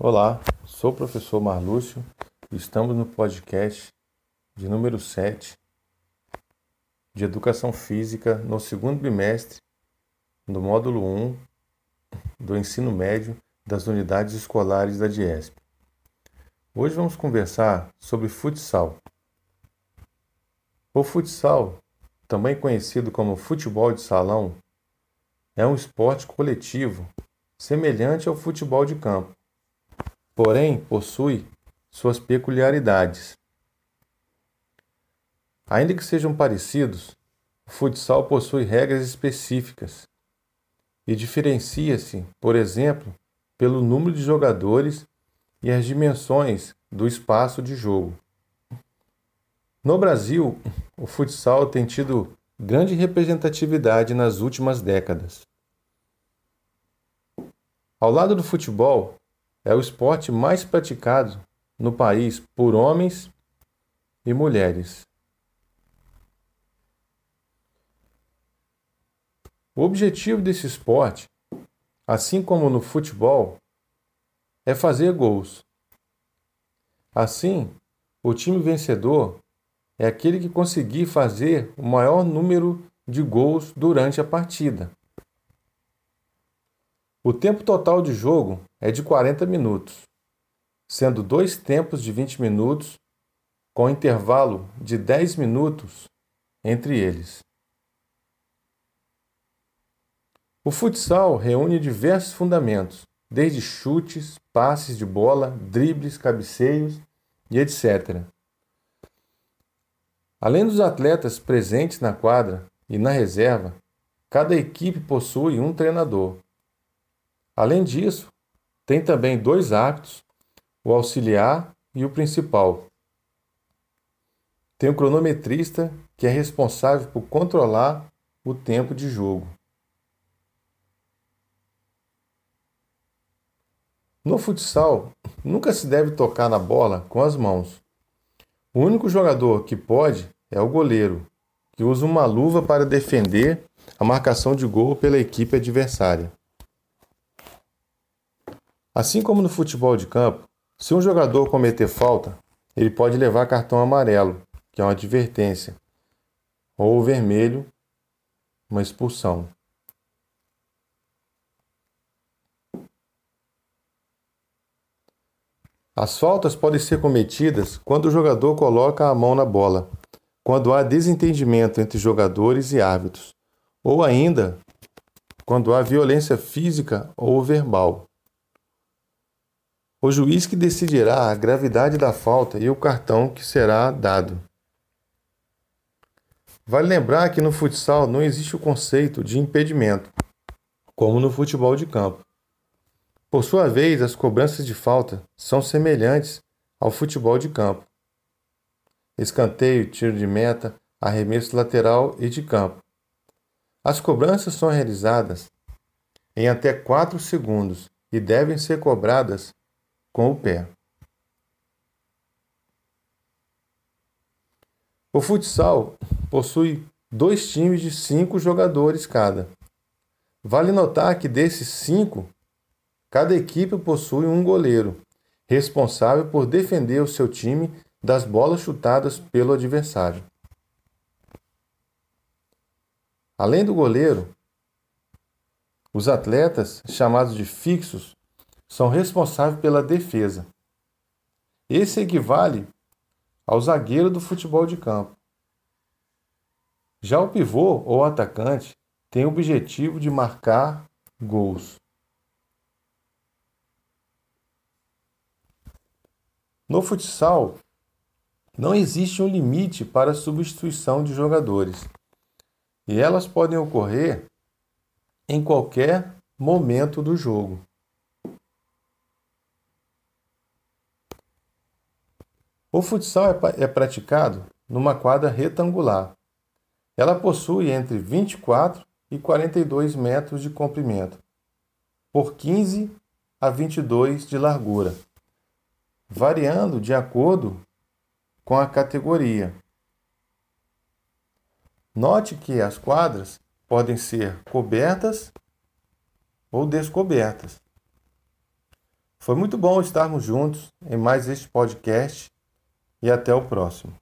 Olá, sou o professor Marlúcio e estamos no podcast de número 7 de Educação Física no segundo bimestre do módulo 1 do ensino médio das unidades escolares da DIESP. Hoje vamos conversar sobre futsal. O futsal, também conhecido como futebol de salão, é um esporte coletivo semelhante ao futebol de campo porém possui suas peculiaridades. Ainda que sejam parecidos, o futsal possui regras específicas e diferencia-se, por exemplo, pelo número de jogadores e as dimensões do espaço de jogo. No Brasil, o futsal tem tido grande representatividade nas últimas décadas. Ao lado do futebol, é o esporte mais praticado no país por homens e mulheres. O objetivo desse esporte, assim como no futebol, é fazer gols. Assim, o time vencedor é aquele que conseguir fazer o maior número de gols durante a partida. O tempo total de jogo é de 40 minutos, sendo dois tempos de 20 minutos, com intervalo de 10 minutos entre eles. O futsal reúne diversos fundamentos, desde chutes, passes de bola, dribles, cabeceios e etc. Além dos atletas presentes na quadra e na reserva, cada equipe possui um treinador Além disso, tem também dois árbitros, o auxiliar e o principal. Tem o cronometrista, que é responsável por controlar o tempo de jogo. No futsal, nunca se deve tocar na bola com as mãos. O único jogador que pode é o goleiro, que usa uma luva para defender a marcação de gol pela equipe adversária. Assim como no futebol de campo, se um jogador cometer falta, ele pode levar cartão amarelo, que é uma advertência, ou vermelho, uma expulsão. As faltas podem ser cometidas quando o jogador coloca a mão na bola, quando há desentendimento entre jogadores e árbitros, ou ainda quando há violência física ou verbal. O juiz que decidirá a gravidade da falta e o cartão que será dado. Vale lembrar que no futsal não existe o conceito de impedimento, como no futebol de campo. Por sua vez, as cobranças de falta são semelhantes ao futebol de campo. Escanteio, tiro de meta, arremesso lateral e de campo. As cobranças são realizadas em até 4 segundos e devem ser cobradas com o pé. O futsal possui dois times de cinco jogadores cada. Vale notar que desses cinco, cada equipe possui um goleiro, responsável por defender o seu time das bolas chutadas pelo adversário. Além do goleiro, os atletas, chamados de fixos, são responsáveis pela defesa. Esse equivale ao zagueiro do futebol de campo. Já o pivô ou atacante tem o objetivo de marcar gols. No futsal, não existe um limite para a substituição de jogadores, e elas podem ocorrer em qualquer momento do jogo. O futsal é, é praticado numa quadra retangular. Ela possui entre 24 e 42 metros de comprimento, por 15 a 22 de largura, variando de acordo com a categoria. Note que as quadras podem ser cobertas ou descobertas. Foi muito bom estarmos juntos em mais este podcast e até o próximo.